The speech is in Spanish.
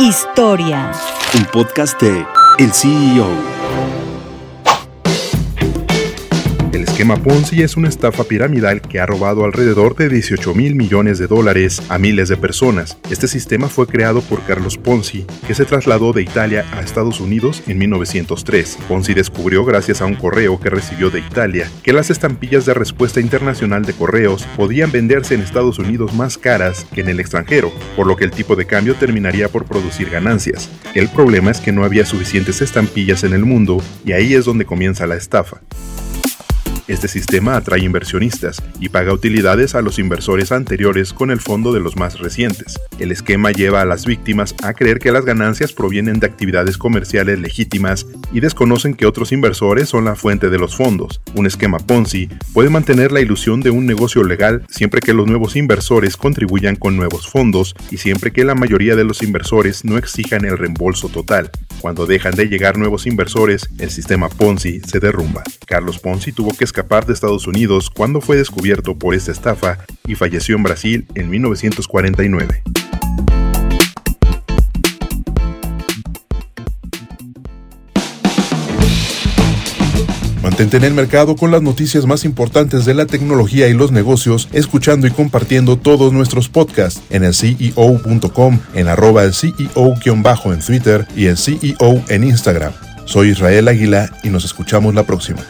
Historia. Un podcast de El CEO. El esquema Ponzi es una estafa piramidal que ha robado alrededor de 18 mil millones de dólares a miles de personas. Este sistema fue creado por Carlos Ponzi, que se trasladó de Italia a Estados Unidos en 1903. Ponzi descubrió gracias a un correo que recibió de Italia que las estampillas de respuesta internacional de correos podían venderse en Estados Unidos más caras que en el extranjero, por lo que el tipo de cambio terminaría por producir ganancias. El problema es que no había suficientes estampillas en el mundo y ahí es donde comienza la estafa. Este sistema atrae inversionistas y paga utilidades a los inversores anteriores con el fondo de los más recientes. El esquema lleva a las víctimas a creer que las ganancias provienen de actividades comerciales legítimas y desconocen que otros inversores son la fuente de los fondos. Un esquema Ponzi puede mantener la ilusión de un negocio legal siempre que los nuevos inversores contribuyan con nuevos fondos y siempre que la mayoría de los inversores no exijan el reembolso total. Cuando dejan de llegar nuevos inversores, el sistema Ponzi se derrumba. Carlos Ponzi tuvo que escapar de Estados Unidos cuando fue descubierto por esta estafa y falleció en Brasil en 1949. Mantente en el mercado con las noticias más importantes de la tecnología y los negocios, escuchando y compartiendo todos nuestros podcasts en el CEO.com, en arroba el CEO-bajo en Twitter y el CEO en Instagram. Soy Israel Águila y nos escuchamos la próxima.